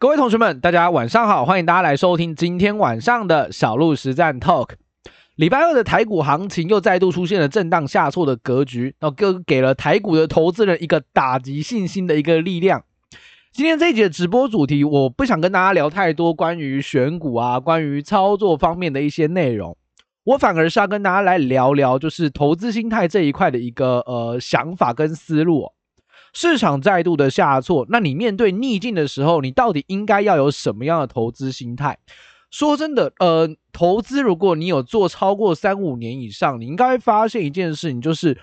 各位同学们，大家晚上好，欢迎大家来收听今天晚上的小鹿实战 Talk。礼拜二的台股行情又再度出现了震荡下挫的格局，那给给了台股的投资人一个打击信心的一个力量。今天这一节直播主题，我不想跟大家聊太多关于选股啊、关于操作方面的一些内容，我反而是要跟大家来聊聊，就是投资心态这一块的一个呃想法跟思路。市场再度的下挫，那你面对逆境的时候，你到底应该要有什么样的投资心态？说真的，呃，投资如果你有做超过三五年以上，你应该会发现一件事情，就是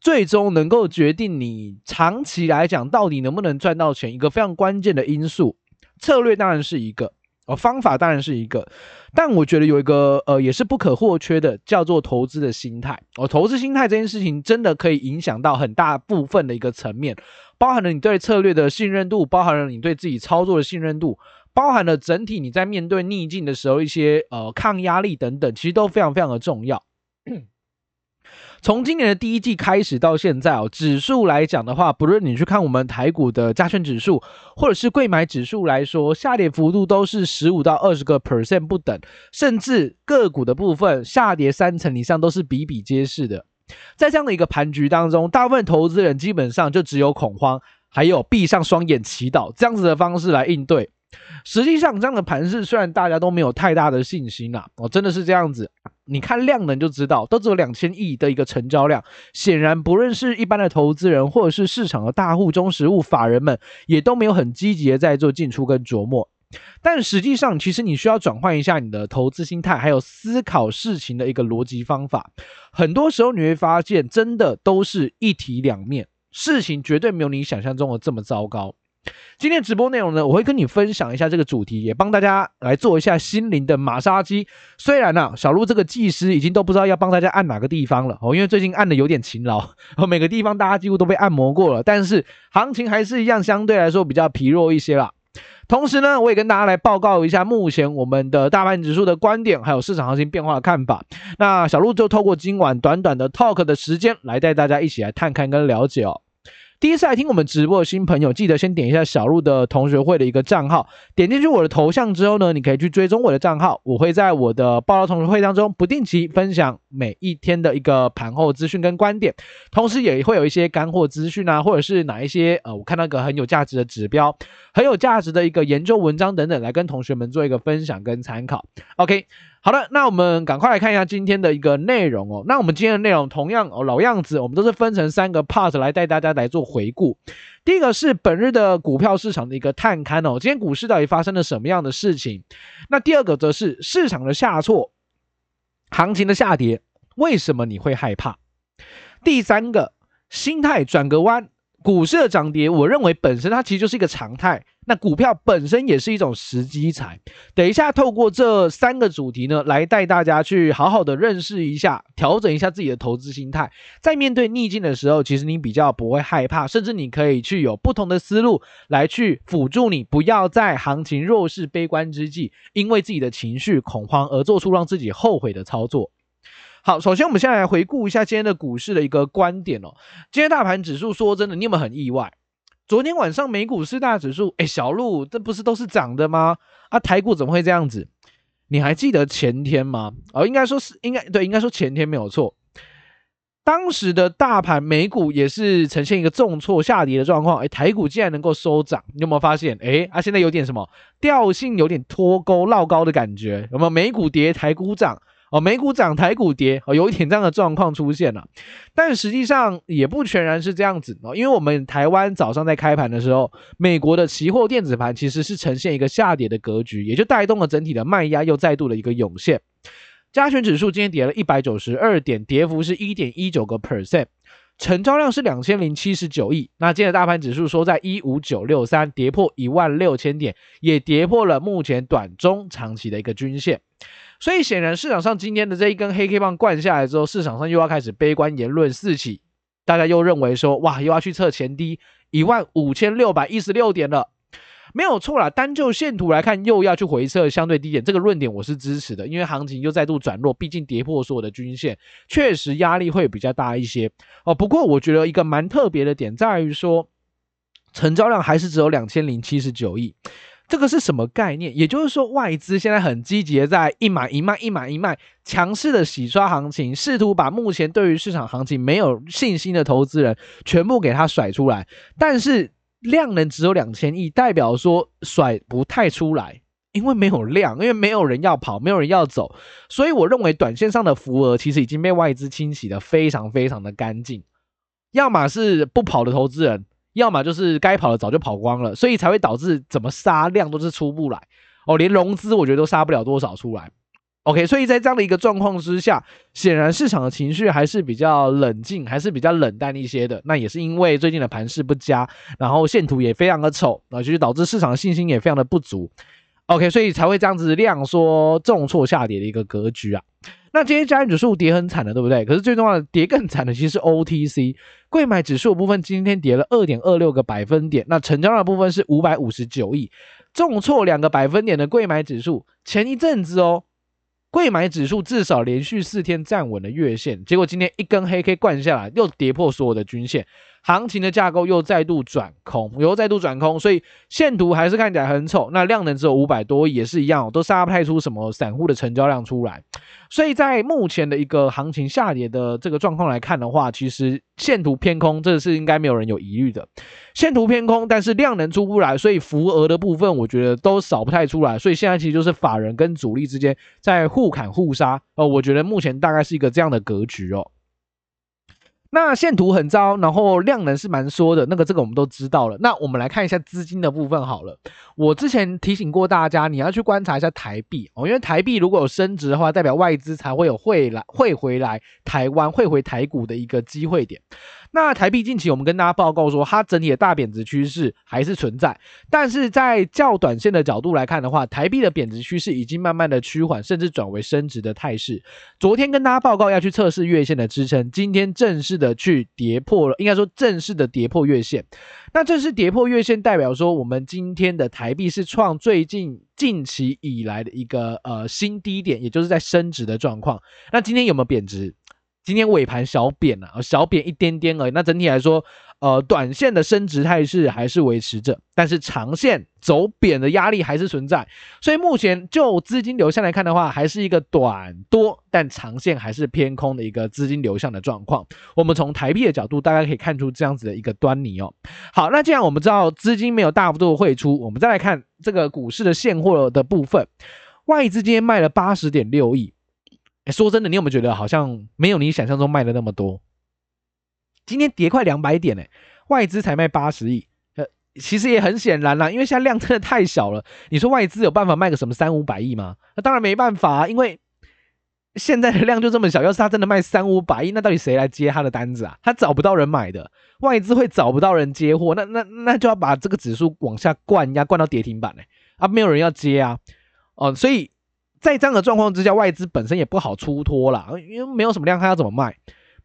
最终能够决定你长期来讲到底能不能赚到钱，一个非常关键的因素，策略当然是一个。哦，方法当然是一个，但我觉得有一个呃，也是不可或缺的，叫做投资的心态。哦，投资心态这件事情真的可以影响到很大部分的一个层面，包含了你对策略的信任度，包含了你对自己操作的信任度，包含了整体你在面对逆境的时候一些呃抗压力等等，其实都非常非常的重要。从今年的第一季开始到现在哦，指数来讲的话，不论你去看我们台股的加权指数，或者是柜买指数来说，下跌幅度都是十五到二十个 percent 不等，甚至个股的部分下跌三成以上都是比比皆是的。在这样的一个盘局当中，大部分投资人基本上就只有恐慌，还有闭上双眼祈祷这样子的方式来应对。实际上，这样的盘势虽然大家都没有太大的信心啊，哦，真的是这样子。你看量能就知道，都只有两千亿的一个成交量，显然不论是一般的投资人，或者是市场的大户、中实物、法人们，也都没有很积极的在做进出跟琢磨。但实际上，其实你需要转换一下你的投资心态，还有思考事情的一个逻辑方法。很多时候你会发现，真的都是一体两面，事情绝对没有你想象中的这么糟糕。今天直播内容呢，我会跟你分享一下这个主题，也帮大家来做一下心灵的马杀鸡。虽然呢、啊，小鹿这个技师已经都不知道要帮大家按哪个地方了哦，因为最近按的有点勤劳，哦，每个地方大家几乎都被按摩过了，但是行情还是一样，相对来说比较疲弱一些啦。同时呢，我也跟大家来报告一下目前我们的大盘指数的观点，还有市场行情变化的看法。那小鹿就透过今晚短短的 talk 的时间，来带大家一起来探看跟了解哦。第一次来听我们直播的新朋友，记得先点一下小鹿的同学会的一个账号，点进去我的头像之后呢，你可以去追踪我的账号，我会在我的报道同学会当中不定期分享每一天的一个盘后资讯跟观点，同时也会有一些干货资讯啊，或者是哪一些呃，我看到个很有价值的指标，很有价值的一个研究文章等等，来跟同学们做一个分享跟参考。OK。好的，那我们赶快来看一下今天的一个内容哦。那我们今天的内容同样哦，老样子，我们都是分成三个 part 来带大家来做回顾。第一个是本日的股票市场的一个探勘哦，今天股市到底发生了什么样的事情？那第二个则是市场的下挫，行情的下跌，为什么你会害怕？第三个，心态转个弯。股市的涨跌，我认为本身它其实就是一个常态。那股票本身也是一种时机财。等一下，透过这三个主题呢，来带大家去好好的认识一下，调整一下自己的投资心态。在面对逆境的时候，其实你比较不会害怕，甚至你可以去有不同的思路来去辅助你，不要在行情弱势、悲观之际，因为自己的情绪恐慌而做出让自己后悔的操作。好，首先我们先来回顾一下今天的股市的一个观点哦。今天大盘指数说真的，你有没有很意外？昨天晚上美股四大指数，哎，小鹿，这不是都是涨的吗？啊，台股怎么会这样子？你还记得前天吗？哦，应该说是应该对，应该说前天没有错。当时的大盘美股也是呈现一个重挫下跌的状况，哎，台股竟然能够收涨，你有没有发现？哎，啊，现在有点什么调性，有点脱钩绕高的感觉，有没有？美股跌，台股涨。哦，美股涨，台股跌，哦，有一点这样的状况出现了，但实际上也不全然是这样子哦，因为我们台湾早上在开盘的时候，美国的期货电子盘其实是呈现一个下跌的格局，也就带动了整体的卖压又再度的一个涌现。加权指数今天跌了一百九十二点，跌幅是一点一九个 percent，成交量是两千零七十九亿。那今天的大盘指数收在一五九六三，跌破一万六千点，也跌破了目前短中长期的一个均线。所以显然，市场上今天的这一根黑 K 棒灌下来之后，市场上又要开始悲观言论四起，大家又认为说，哇，又要去测前低一万五千六百一十六点了，没有错啦。单就线图来看，又要去回撤相对低点，这个论点我是支持的，因为行情又再度转弱，毕竟跌破所有的均线，确实压力会比较大一些哦。不过我觉得一个蛮特别的点在于说，成交量还是只有两千零七十九亿。这个是什么概念？也就是说，外资现在很积极的在一买一卖，一买一卖，强势的洗刷行情，试图把目前对于市场行情没有信心的投资人全部给他甩出来。但是量能只有两千亿，代表说甩不太出来，因为没有量，因为没有人要跑，没有人要走。所以我认为短线上的浮额其实已经被外资清洗的非常非常的干净，要么是不跑的投资人。要么就是该跑的早就跑光了，所以才会导致怎么杀量都是出不来哦，连融资我觉得都杀不了多少出来。OK，所以在这样的一个状况之下，显然市场的情绪还是比较冷静，还是比较冷淡一些的。那也是因为最近的盘势不佳，然后线图也非常的丑，啊就是导致市场信心也非常的不足。OK，所以才会这样子量缩重挫下跌的一个格局啊。那今天加权指数跌很惨的，对不对？可是最重要的跌更惨的其实是 OTC 贵买指数部分，今天跌了二点二六个百分点。那成交量的部分是五百五十九亿，重挫两个百分点的贵买指数。前一阵子哦，贵买指数至少连续四天站稳了月线，结果今天一根黑 K 灌下来，又跌破所有的均线。行情的架构又再度转空，又再度转空，所以线图还是看起来很丑。那量能只有五百多亿，也是一样，都杀不太出什么散户的成交量出来。所以在目前的一个行情下跌的这个状况来看的话，其实线图偏空，这是应该没有人有疑虑的。线图偏空，但是量能出不来，所以浮额的部分我觉得都扫不太出来。所以现在其实就是法人跟主力之间在互砍互杀哦。我觉得目前大概是一个这样的格局哦。那线图很糟，然后量能是蛮缩的，那个这个我们都知道了。那我们来看一下资金的部分好了。我之前提醒过大家，你要去观察一下台币哦，因为台币如果有升值的话，代表外资才会有汇来汇回来台湾汇回台股的一个机会点。那台币近期我们跟大家报告说，它整体的大贬值趋势还是存在，但是在较短线的角度来看的话，台币的贬值趋势已经慢慢的趋缓，甚至转为升值的态势。昨天跟大家报告要去测试月线的支撑，今天正式的去跌破了，应该说正式的跌破月线。那正式跌破月线，代表说我们今天的台币是创最近近期以来的一个呃新低点，也就是在升值的状况。那今天有没有贬值？今天尾盘小贬啊，小贬一点点而已。那整体来说，呃，短线的升值态势还是维持着，但是长线走贬的压力还是存在。所以目前就资金流向来看的话，还是一个短多，但长线还是偏空的一个资金流向的状况。我们从台币的角度，大家可以看出这样子的一个端倪哦。好，那既然我们知道资金没有大幅度的汇出，我们再来看这个股市的现货的部分，外资今天卖了八十点六亿。哎、说真的，你有没有觉得好像没有你想象中卖的那么多？今天跌快两百点呢，外资才卖八十亿。呃，其实也很显然啦，因为现在量真的太小了。你说外资有办法卖个什么三五百亿吗？那当然没办法啊，因为现在的量就这么小。要是他真的卖三五百亿，那到底谁来接他的单子啊？他找不到人买的，外资会找不到人接货，那那那就要把这个指数往下灌压，灌到跌停板呢。啊，没有人要接啊，哦，所以。在这样的状况之下，外资本身也不好出脱啦，因为没有什么量，它要怎么卖？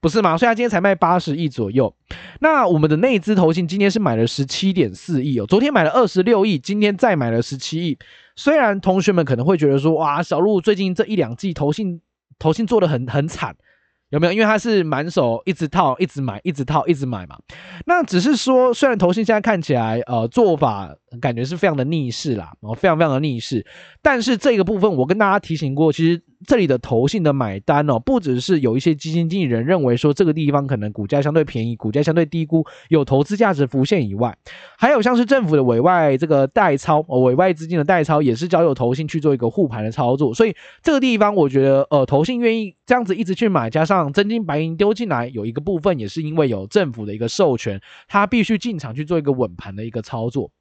不是吗？所以它今天才卖八十亿左右。那我们的内资投信今天是买了十七点四亿哦，昨天买了二十六亿，今天再买了十七亿。虽然同学们可能会觉得说，哇，小路最近这一两季投信投信做得很很惨。有没有？因为他是满手一直套，一直买，一直套，一直买嘛。那只是说，虽然投信现在看起来，呃，做法感觉是非常的逆势啦，哦，非常非常的逆势。但是这个部分，我跟大家提醒过，其实这里的投信的买单哦，不只是有一些基金经理人认为说这个地方可能股价相对便宜，股价相对低估，有投资价值浮现以外，还有像是政府的委外这个代操，哦，委外资金的代操，也是交由投信去做一个护盘的操作。所以这个地方，我觉得，呃，投信愿意这样子一直去买，加上真金白银丢进来，有一个部分也是因为有政府的一个授权，他必须进场去做一个稳盘的一个操作。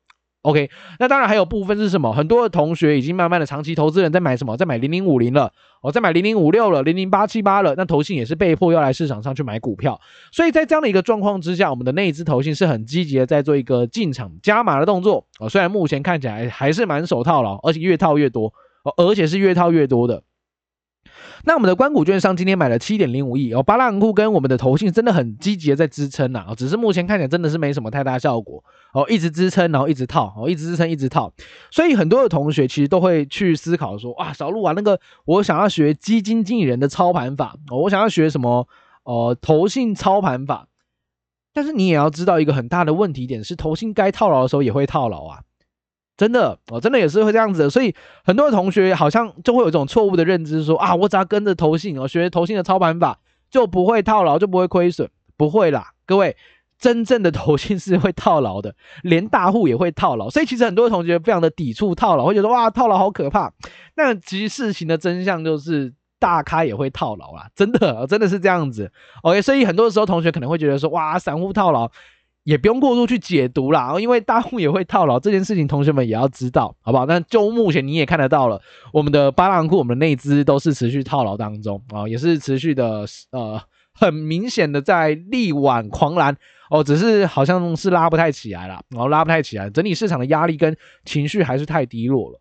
OK，那当然还有部分是什么？很多的同学已经慢慢的长期投资人在买什么？在买零零五零了，哦，在买零零五六了，零零八七八了。那投信也是被迫要来市场上去买股票，所以在这样的一个状况之下，我们的内资投信是很积极的在做一个进场加码的动作。哦，虽然目前看起来还是蛮手套了，而且越套越多，哦，而且是越套越多的。那我们的关谷券商今天买了七点零五亿哦，八大行库跟我们的投信真的很积极的在支撑呐，只是目前看起来真的是没什么太大效果哦，一直支撑，然后一直套，哦，一直支撑，一直套，所以很多的同学其实都会去思考说，哇，小路啊，那个我想要学基金经理人的操盘法，我想要学什么，呃，投信操盘法，但是你也要知道一个很大的问题点是，投信该套牢的时候也会套牢啊。真的哦，真的也是会这样子的。所以很多同学好像就会有一种错误的认知说，说啊，我只要跟着投信哦，学投信的操盘法，就不会套牢，就不会亏损。不会啦，各位，真正的投信是会套牢的，连大户也会套牢。所以其实很多同学非常的抵触套牢，会觉得哇，套牢好可怕。那其实事情的真相就是。大咖也会套牢啦，真的，真的是这样子。OK，所以很多时候同学可能会觉得说，哇，散户套牢也不用过度去解读啦，因为大户也会套牢这件事情，同学们也要知道，好不好？那就目前你也看得到了，我们的八浪库、我们的内资都是持续套牢当中啊，也是持续的呃，很明显的在力挽狂澜哦，只是好像是拉不太起来了，然后拉不太起来，整体市场的压力跟情绪还是太低落了。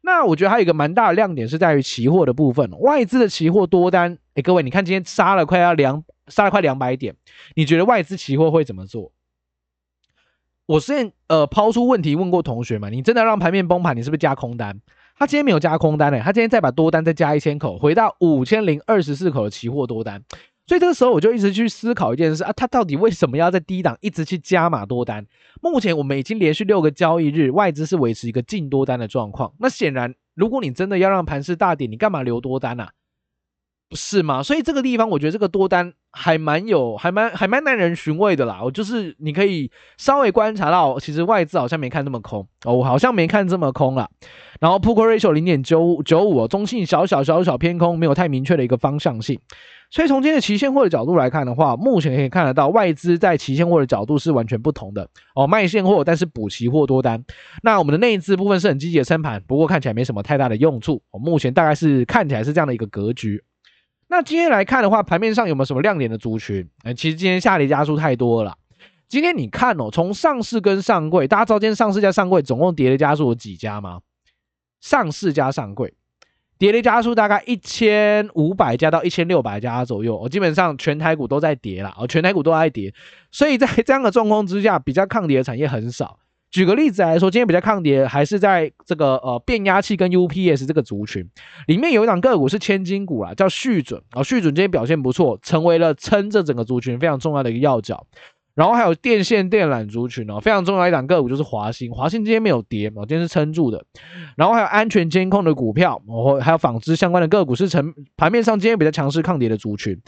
那我觉得还有一个蛮大的亮点是在于期货的部分，外资的期货多单，哎，各位你看今天杀了快要两杀了快两百点，你觉得外资期货会怎么做？我之前呃抛出问题问过同学们，你真的让盘面崩盘，你是不是加空单？他今天没有加空单呢，他今天再把多单再加一千口，回到五千零二十四口的期货多单。所以这个时候我就一直去思考一件事啊，他到底为什么要在低档一直去加码多单？目前我们已经连续六个交易日，外资是维持一个净多单的状况。那显然，如果你真的要让盘势大跌，你干嘛留多单啊？不是吗？所以这个地方，我觉得这个多单还蛮有，还蛮还蛮耐人寻味的啦。我就是你可以稍微观察到，其实外资好像没看这么空哦，好像没看这么空啦。然后 Put Call Ratio 零点九五九五，中性小小小小偏空，没有太明确的一个方向性。所以从今天的期现货的角度来看的话，目前可以看得到外资在期现货的角度是完全不同的哦，卖现货但是补期货多单。那我们的内资部分是很积极的升盘，不过看起来没什么太大的用处。哦，目前大概是看起来是这样的一个格局。那今天来看的话，盘面上有没有什么亮点的族群？哎，其实今天下跌家数太多了。今天你看哦，从上市跟上柜，大家知道今天上市加上柜总共跌的家数有几家吗？上市加上柜。跌的家数大概一千五百家到一千六百家左右，我基本上全台股都在跌啦，哦，全台股都在跌，所以在这样的状况之下，比较抗跌的产业很少。举个例子来说，今天比较抗跌还是在这个呃变压器跟 UPS 这个族群里面，有一档个股是千金股啦，叫续准啊，续准今天表现不错，成为了撑这整个族群非常重要的一个要角。然后还有电线电缆族群哦，非常重要一档个股就是华兴，华兴今天没有跌哦，今天是撑住的。然后还有安全监控的股票，哦，还有纺织相关的个股是成盘面上今天比较强势抗跌的族群。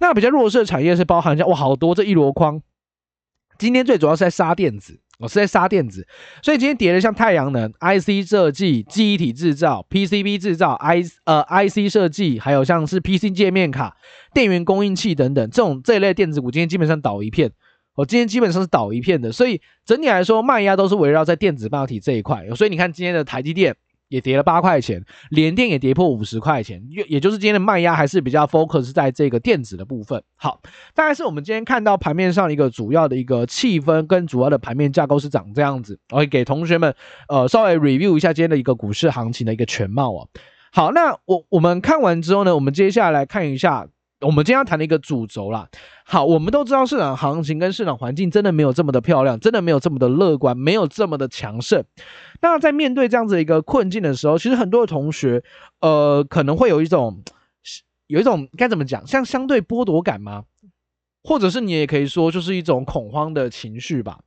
那比较弱势的产业是包含像哇好多这一箩筐，今天最主要是在杀电子我，是在杀电子，所以今天跌的像太阳能、IC 设计、记忆体制造、PCB 制造、I 呃 IC 设计，还有像是 PC 界面卡、电源供应器等等这种这一类电子股，今天基本上倒一片。我今天基本上是倒一片的，所以整体来说卖压都是围绕在电子半导体这一块。所以你看今天的台积电也跌了八块钱，连电也跌破五十块钱，也也就是今天的卖压还是比较 focus 在这个电子的部分。好，大概是我们今天看到盘面上一个主要的一个气氛跟主要的盘面架构是长这样子。我会给同学们呃稍微 review 一下今天的一个股市行情的一个全貌啊。好，那我我们看完之后呢，我们接下来看一下。我们今天要谈的一个主轴啦，好，我们都知道市场行情跟市场环境真的没有这么的漂亮，真的没有这么的乐观，没有这么的强盛。那在面对这样子一个困境的时候，其实很多的同学，呃，可能会有一种，有一种该怎么讲，像相对剥夺感吗？或者是你也可以说，就是一种恐慌的情绪吧。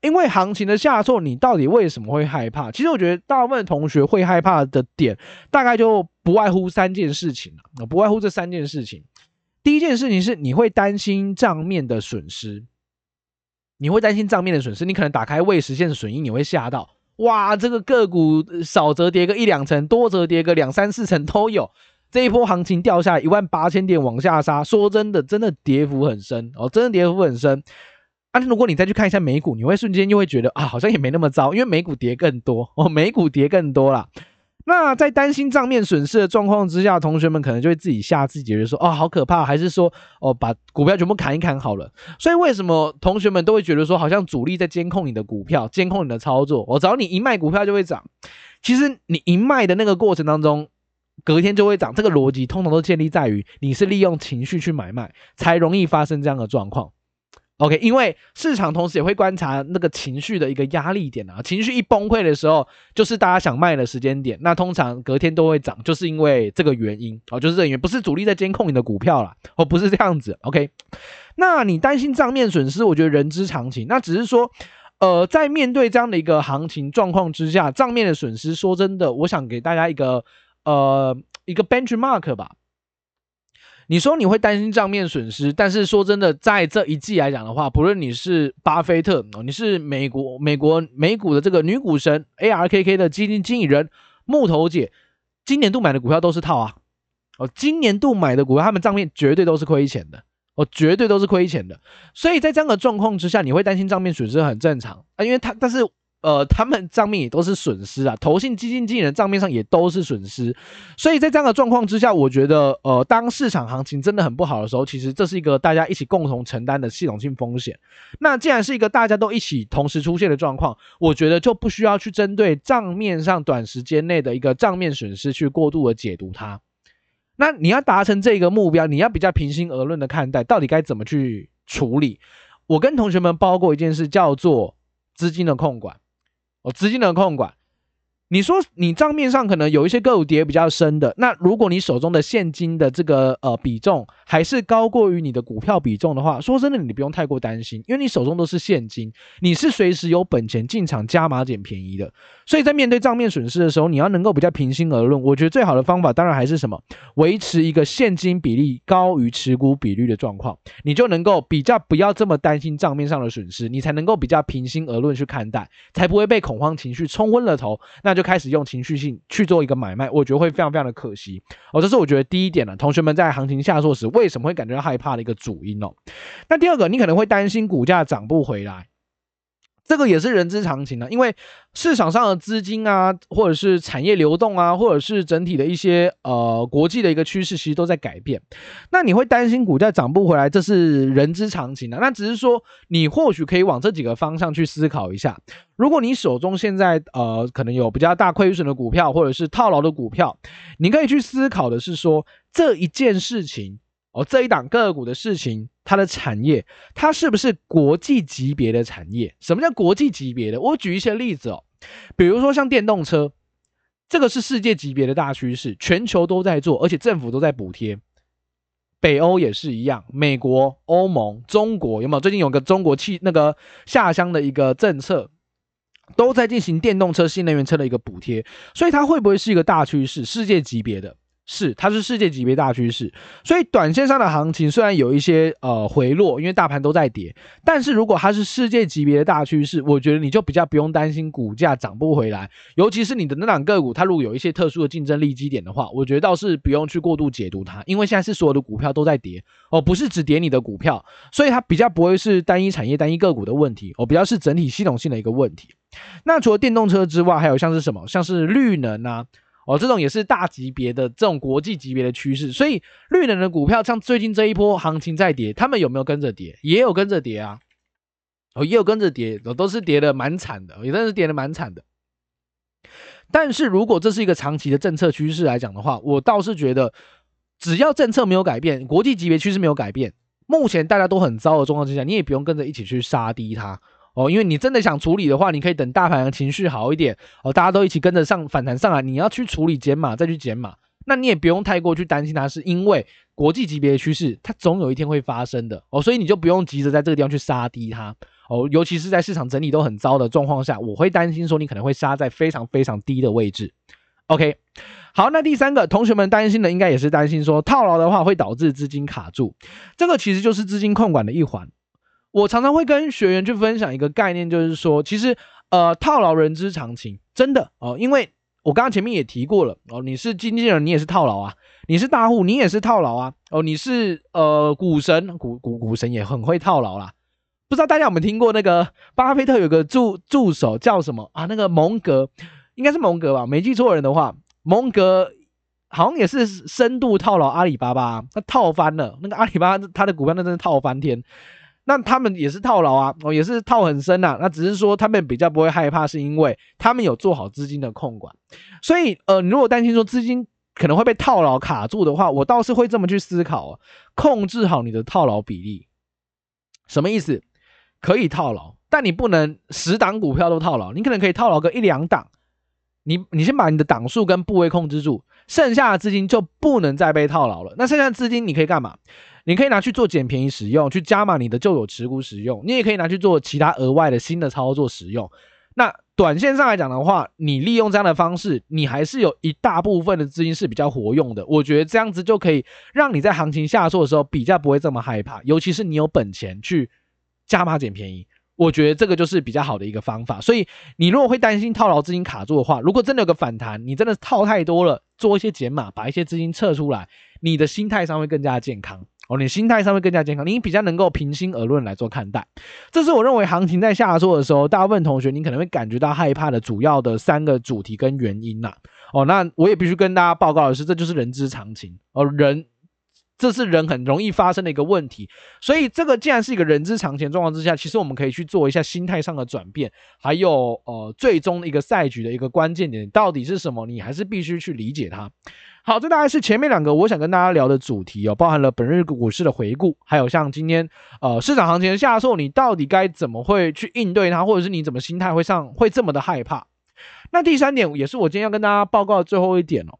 因为行情的下挫，你到底为什么会害怕？其实我觉得大部分同学会害怕的点，大概就不外乎三件事情啊，不外乎这三件事情。第一件事情是你会担心账面的损失，你会担心账面的损失，你可能打开未实现损益，你会吓到，哇，这个个股少则跌个一两成，多则跌个两三四成都有。这一波行情掉下一万八千点往下杀，说真的，真的跌幅很深哦，真的跌幅很深。但啊，如果你再去看一下美股，你会瞬间就会觉得啊，好像也没那么糟，因为美股跌更多哦，美股跌更多了。那在担心账面损失的状况之下，同学们可能就会自己吓自己，就说哦，好可怕，还是说哦，把股票全部砍一砍好了。所以为什么同学们都会觉得说，好像主力在监控你的股票，监控你的操作？我只要你一卖股票就会涨。其实你一卖的那个过程当中，隔天就会涨。这个逻辑通常都建立在于你是利用情绪去买卖，才容易发生这样的状况。OK，因为市场同时也会观察那个情绪的一个压力点啊，情绪一崩溃的时候，就是大家想卖的时间点。那通常隔天都会涨，就是因为这个原因哦，就是这个原因，不是主力在监控你的股票啦，哦，不是这样子。OK，那你担心账面损失，我觉得人之常情。那只是说，呃，在面对这样的一个行情状况之下，账面的损失，说真的，我想给大家一个呃一个 benchmark 吧。你说你会担心账面损失，但是说真的，在这一季来讲的话，不论你是巴菲特，哦你是美国美国美股的这个女股神 ARKK 的基金经理人木头姐，今年度买的股票都是套啊。哦，今年度买的股票，他们账面绝对都是亏钱的。哦绝对都是亏钱的，所以在这样的状况之下，你会担心账面损失很正常啊，因为他但是呃，他们账面也都是损失啊，投信基金经理人账面上也都是损失，所以在这样的状况之下，我觉得呃，当市场行情真的很不好的时候，其实这是一个大家一起共同承担的系统性风险。那既然是一个大家都一起同时出现的状况，我觉得就不需要去针对账面上短时间内的一个账面损失去过度的解读它。那你要达成这个目标，你要比较平心而论的看待，到底该怎么去处理？我跟同学们包过一件事，叫做资金的控管。哦，资金的控管。你说你账面上可能有一些个股跌比较深的，那如果你手中的现金的这个呃比重还是高过于你的股票比重的话，说真的，你不用太过担心，因为你手中都是现金，你是随时有本钱进场加码捡便宜的。所以在面对账面损失的时候，你要能够比较平心而论。我觉得最好的方法当然还是什么，维持一个现金比例高于持股比率的状况，你就能够比较不要这么担心账面上的损失，你才能够比较平心而论去看待，才不会被恐慌情绪冲昏了头。那就开始用情绪性去做一个买卖，我觉得会非常非常的可惜哦。这是我觉得第一点呢，同学们在行情下挫时为什么会感觉到害怕的一个主因哦。那第二个，你可能会担心股价涨不回来。这个也是人之常情的，因为市场上的资金啊，或者是产业流动啊，或者是整体的一些呃国际的一个趋势，其实都在改变。那你会担心股价涨不回来，这是人之常情的。那只是说，你或许可以往这几个方向去思考一下。如果你手中现在呃可能有比较大亏损的股票，或者是套牢的股票，你可以去思考的是说，这一件事情。哦，这一档个股的事情，它的产业，它是不是国际级别的产业？什么叫国际级别的？我举一些例子哦，比如说像电动车，这个是世界级别的大趋势，全球都在做，而且政府都在补贴。北欧也是一样，美国、欧盟、中国有没有？最近有个中国汽那个下乡的一个政策，都在进行电动车、新能源车的一个补贴，所以它会不会是一个大趋势？世界级别的？是，它是世界级别大趋势，所以短线上的行情虽然有一些呃回落，因为大盘都在跌，但是如果它是世界级别的大趋势，我觉得你就比较不用担心股价涨不回来，尤其是你的那档个股，它如果有一些特殊的竞争力基点的话，我觉得倒是不用去过度解读它，因为现在是所有的股票都在跌哦，不是只跌你的股票，所以它比较不会是单一产业、单一个股的问题哦，比较是整体系统性的一个问题。那除了电动车之外，还有像是什么，像是绿能啊。哦，这种也是大级别的这种国际级别的趋势，所以绿能的股票像最近这一波行情在跌，他们有没有跟着跌？也有跟着跌啊，哦，也有跟着跌，都是跌的蛮惨的，也真是跌的蛮惨的。但是如果这是一个长期的政策趋势来讲的话，我倒是觉得，只要政策没有改变，国际级别趋势没有改变，目前大家都很糟的状况之下，你也不用跟着一起去杀低它。哦，因为你真的想处理的话，你可以等大盘的情绪好一点哦，大家都一起跟着上反弹上来，你要去处理减码再去减码，那你也不用太过去担心它，是因为国际级别的趋势，它总有一天会发生的哦，所以你就不用急着在这个地方去杀低它哦，尤其是在市场整理都很糟的状况下，我会担心说你可能会杀在非常非常低的位置。OK，好，那第三个同学们担心的应该也是担心说套牢的话会导致资金卡住，这个其实就是资金控管的一环。我常常会跟学员去分享一个概念，就是说，其实，呃，套牢人之常情，真的哦，因为我刚刚前面也提过了哦，你是经纪人，你也是套牢啊；你是大户，你也是套牢啊；哦，你是呃股神，股股股神也很会套牢啦。不知道大家有没有听过那个巴菲特有个助助手叫什么啊？那个蒙格，应该是蒙格吧？没记错人的话，蒙格好像也是深度套牢阿里巴巴，他套翻了那个阿里巴巴，他的股票那真是套翻天。那他们也是套牢啊，哦，也是套很深呐。那只是说他们比较不会害怕，是因为他们有做好资金的控管。所以，呃，你如果担心说资金可能会被套牢卡住的话，我倒是会这么去思考啊，控制好你的套牢比例。什么意思？可以套牢，但你不能十档股票都套牢，你可能可以套牢个一两档。你你先把你的档数跟部位控制住，剩下的资金就不能再被套牢了。那剩下的资金你可以干嘛？你可以拿去做捡便宜使用，去加码你的旧有持股使用。你也可以拿去做其他额外的新的操作使用。那短线上来讲的话，你利用这样的方式，你还是有一大部分的资金是比较活用的。我觉得这样子就可以让你在行情下挫的时候比较不会这么害怕，尤其是你有本钱去加码捡便宜，我觉得这个就是比较好的一个方法。所以你如果会担心套牢资金卡住的话，如果真的有个反弹，你真的套太多了，做一些减码，把一些资金撤出来，你的心态上会更加健康。哦，你心态上会更加健康，你比较能够平心而论来做看待。这是我认为行情在下挫的时候，大部分同学你可能会感觉到害怕的主要的三个主题跟原因呐。哦，那我也必须跟大家报告的是，这就是人之常情。哦，人，这是人很容易发生的一个问题。所以这个既然是一个人之常情状况之下，其实我们可以去做一下心态上的转变，还有呃，最终的一个赛局的一个关键点到底是什么，你还是必须去理解它。好，这大概是前面两个我想跟大家聊的主题哦，包含了本日股市的回顾，还有像今天呃市场行情的下挫，你到底该怎么会去应对它，或者是你怎么心态会上会这么的害怕？那第三点也是我今天要跟大家报告的最后一点哦，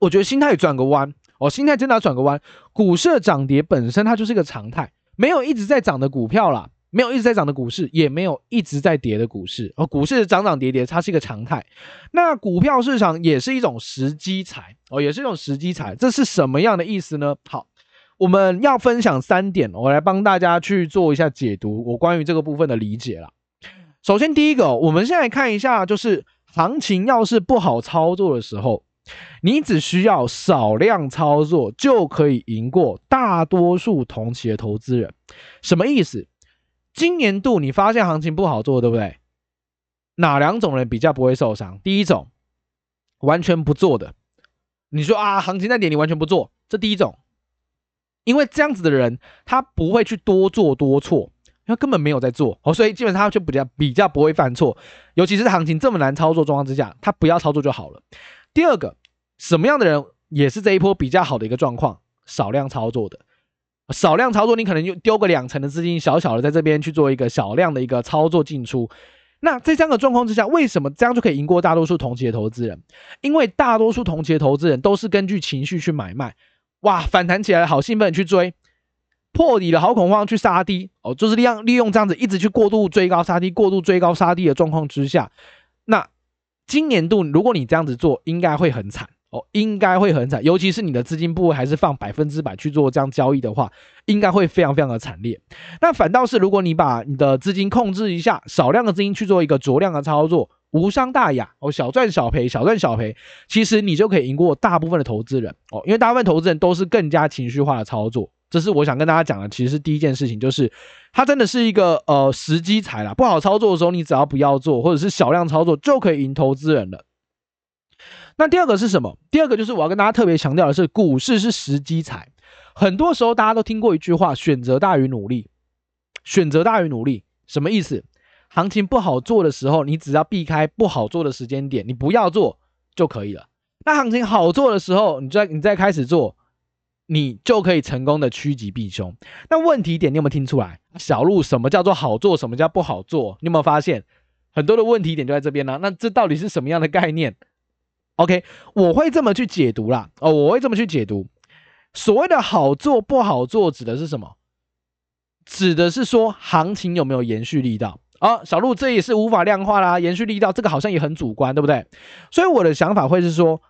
我觉得心态转个弯哦，心态真的要转个弯，股市的涨跌本身它就是一个常态，没有一直在涨的股票啦。没有一直在涨的股市，也没有一直在跌的股市。哦，股市涨涨跌跌，它是一个常态。那股票市场也是一种时机财哦，也是一种时机财。这是什么样的意思呢？好，我们要分享三点，我来帮大家去做一下解读。我关于这个部分的理解啦。首先，第一个，我们先来看一下，就是行情要是不好操作的时候，你只需要少量操作就可以赢过大多数同期的投资人。什么意思？今年度你发现行情不好做，对不对？哪两种人比较不会受伤？第一种，完全不做的。你说啊，行情在点，你完全不做，这第一种。因为这样子的人，他不会去多做多错，他根本没有在做哦，所以基本上他就比较比较不会犯错。尤其是行情这么难操作状况之下，他不要操作就好了。第二个，什么样的人也是这一波比较好的一个状况？少量操作的。少量操作，你可能就丢个两成的资金，小小的在这边去做一个小量的一个操作进出。那在这样的状况之下，为什么这样就可以赢过大多数同期的投资人？因为大多数同期的投资人都是根据情绪去买卖，哇，反弹起来好兴奋去追，破底了好恐慌去杀低，哦，就是利用利用这样子一直去过度追高杀低，过度追高杀低的状况之下，那今年度如果你这样子做，应该会很惨。哦，应该会很惨，尤其是你的资金部位还是放百分之百去做这样交易的话，应该会非常非常的惨烈。那反倒是如果你把你的资金控制一下，少量的资金去做一个酌量的操作，无伤大雅哦，小赚小赔，小赚小赔，其实你就可以赢过大部分的投资人哦，因为大部分投资人都是更加情绪化的操作，这是我想跟大家讲的，其实是第一件事情，就是它真的是一个呃时机财啦，不好操作的时候，你只要不要做，或者是小量操作就可以赢投资人了。那第二个是什么？第二个就是我要跟大家特别强调的是，股市是时机财。很多时候大家都听过一句话：选择大于努力。选择大于努力，什么意思？行情不好做的时候，你只要避开不好做的时间点，你不要做就可以了。那行情好做的时候，你再你再开始做，你就可以成功的趋吉避凶。那问题点你有没有听出来？小路，什么叫做好做？什么叫不好做？你有没有发现很多的问题点就在这边呢？那这到底是什么样的概念？OK，我会这么去解读啦。哦，我会这么去解读。所谓的好做不好做，指的是什么？指的是说行情有没有延续力道啊？小鹿，这也是无法量化啦。延续力道这个好像也很主观，对不对？所以我的想法会是说，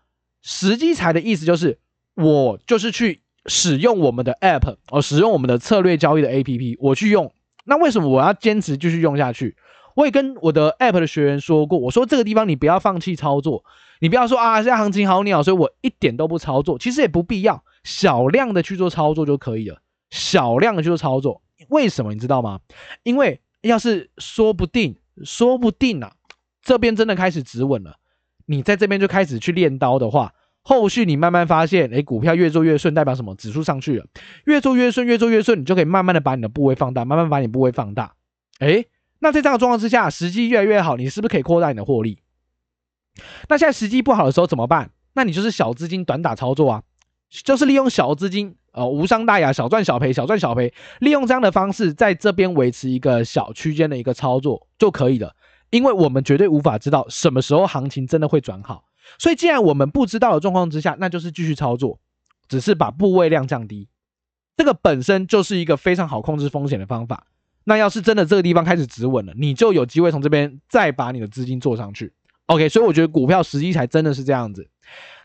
时机财的意思就是，我就是去使用我们的 App，哦，使用我们的策略交易的 APP，我去用。那为什么我要坚持继续用下去？我也跟我的 App 的学员说过，我说这个地方你不要放弃操作。你不要说啊，现在行情好鸟，所以我一点都不操作。其实也不必要，小量的去做操作就可以了。小量的去做操作，为什么你知道吗？因为要是说不定，说不定啊，这边真的开始止稳了，你在这边就开始去练刀的话，后续你慢慢发现，诶，股票越做越顺，代表什么？指数上去了，越做越顺，越做越顺，你就可以慢慢的把你的部位放大，慢慢把你部位放大。诶，那在这样的状况之下，时机越来越好，你是不是可以扩大你的获利？那现在时机不好的时候怎么办？那你就是小资金短打操作啊，就是利用小资金，呃，无伤大雅，小赚小赔，小赚小赔，利用这样的方式在这边维持一个小区间的一个操作就可以了。因为我们绝对无法知道什么时候行情真的会转好。所以既然我们不知道的状况之下，那就是继续操作，只是把部位量降低，这个本身就是一个非常好控制风险的方法。那要是真的这个地方开始止稳了，你就有机会从这边再把你的资金做上去。OK，所以我觉得股票时机才真的是这样子。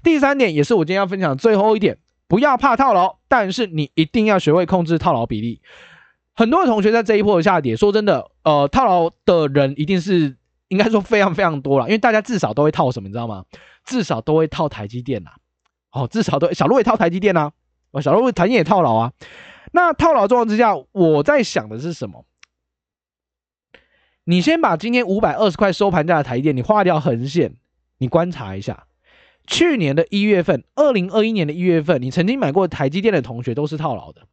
第三点也是我今天要分享的最后一点，不要怕套牢，但是你一定要学会控制套牢比例。很多的同学在这一波的下跌，说真的，呃，套牢的人一定是应该说非常非常多了，因为大家至少都会套什么，你知道吗？至少都会套台积电呐，哦，至少都小路也套台积电呐，哦，小路台积电也套牢啊。那套牢状况之下，我在想的是什么？你先把今天五百二十块收盘价的台电，你画条横线，你观察一下，去年的一月份，二零二一年的一月份，你曾经买过台积电的同学都是套牢的，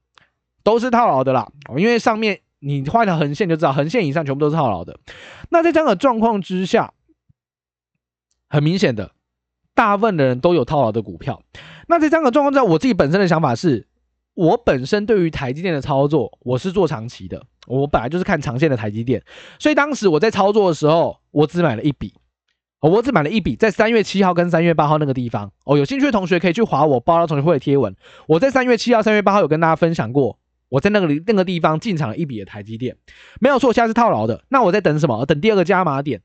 都是套牢的啦。因为上面你画条横线就知道，横线以上全部都是套牢的。那在这样的状况之下，很明显的，大部分的人都有套牢的股票。那在这样的状况之下，我自己本身的想法是，我本身对于台积电的操作，我是做长期的。我本来就是看长线的台积电，所以当时我在操作的时候，我只买了一笔，我只买了一笔，在三月七号跟三月八号那个地方哦，有兴趣的同学可以去划我爆料同学会的贴文，我在三月七号、三月八号有跟大家分享过，我在那个那个地方进场了一笔的台积电，没有错，现在是套牢的。那我在等什么？等第二个加码点，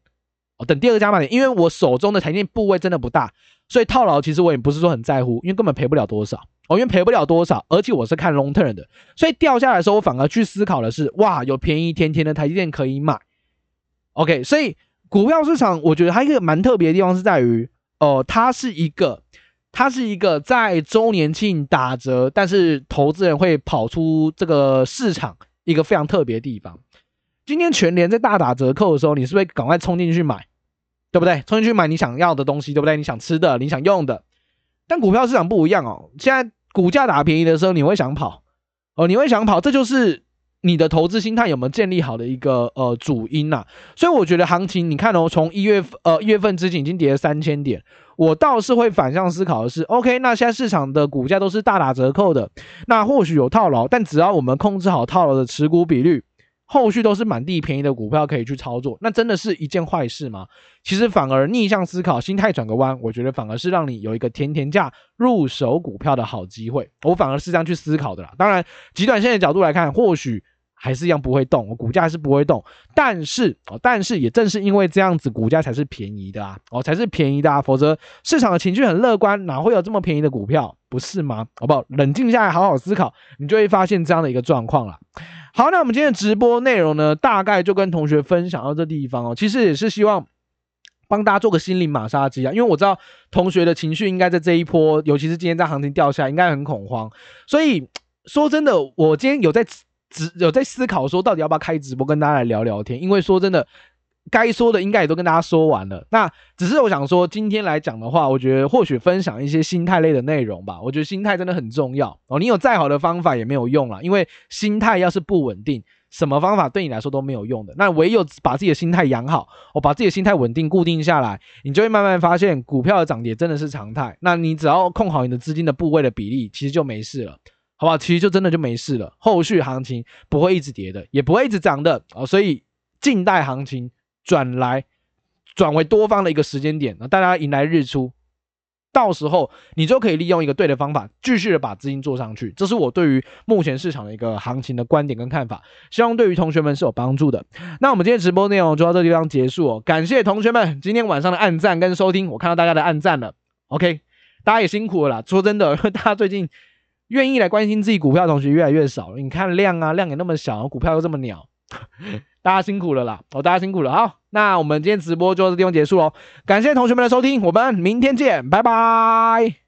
哦，等第二个加码点，因为我手中的台积电部位真的不大，所以套牢其实我也不是说很在乎，因为根本赔不了多少。哦，因为赔不了多少，而且我是看 long term 的，所以掉下来的时候，我反而去思考的是，哇，有便宜天天的台积电可以买。OK，所以股票市场，我觉得它一个蛮特别的地方是在于，哦、呃，它是一个，它是一个在周年庆打折，但是投资人会跑出这个市场一个非常特别的地方。今天全联在大打折扣的时候，你是不是赶快冲进去买，对不对？冲进去买你想要的东西，对不对？你想吃的，你想用的。但股票市场不一样哦，现在。股价打便宜的时候，你会想跑哦，你会想跑，这就是你的投资心态有没有建立好的一个呃主因呐、所以我觉得行情，你看哦，从一月呃一月份之前已经跌了三千点，我倒是会反向思考的是，OK，那现在市场的股价都是大打折扣的，那或许有套牢，但只要我们控制好套牢的持股比率。后续都是满地便宜的股票可以去操作，那真的是一件坏事吗？其实反而逆向思考，心态转个弯，我觉得反而是让你有一个甜甜价入手股票的好机会。我反而是这样去思考的啦。当然，极短线的角度来看，或许还是一样不会动，我股价是不会动。但是哦，但是也正是因为这样子，股价才是便宜的啊，哦，才是便宜的啊。否则市场的情绪很乐观，哪会有这么便宜的股票？不是吗？好不好？冷静下来，好好思考，你就会发现这样的一个状况了。好，那我们今天的直播内容呢，大概就跟同学分享到这地方哦。其实也是希望帮大家做个心灵马杀鸡啊，因为我知道同学的情绪应该在这一波，尤其是今天在行情掉下来，应该很恐慌。所以说真的，我今天有在直有在思考说，到底要不要开直播跟大家来聊聊天？因为说真的。该说的应该也都跟大家说完了，那只是我想说，今天来讲的话，我觉得或许分享一些心态类的内容吧。我觉得心态真的很重要哦。你有再好的方法也没有用了，因为心态要是不稳定，什么方法对你来说都没有用的。那唯有把自己的心态养好，我把自己的心态稳定固定下来，你就会慢慢发现股票的涨跌真的是常态。那你只要控好你的资金的部位的比例，其实就没事了，好不好？其实就真的就没事了。后续行情不会一直跌的，也不会一直涨的哦。所以近待行情。转来，转为多方的一个时间点，那大家迎来日出，到时候你就可以利用一个对的方法，继续的把资金做上去。这是我对于目前市场的一个行情的观点跟看法，希望对于同学们是有帮助的。那我们今天直播内容就到这个地方结束哦，感谢同学们今天晚上的按赞跟收听，我看到大家的按赞了，OK，大家也辛苦了啦。说真的，大家最近愿意来关心自己股票的同学越来越少了，你看量啊，量也那么小，股票又这么鸟。大家辛苦了啦！哦，大家辛苦了。好，那我们今天直播就到这地方结束喽。感谢同学们的收听，我们明天见，拜拜。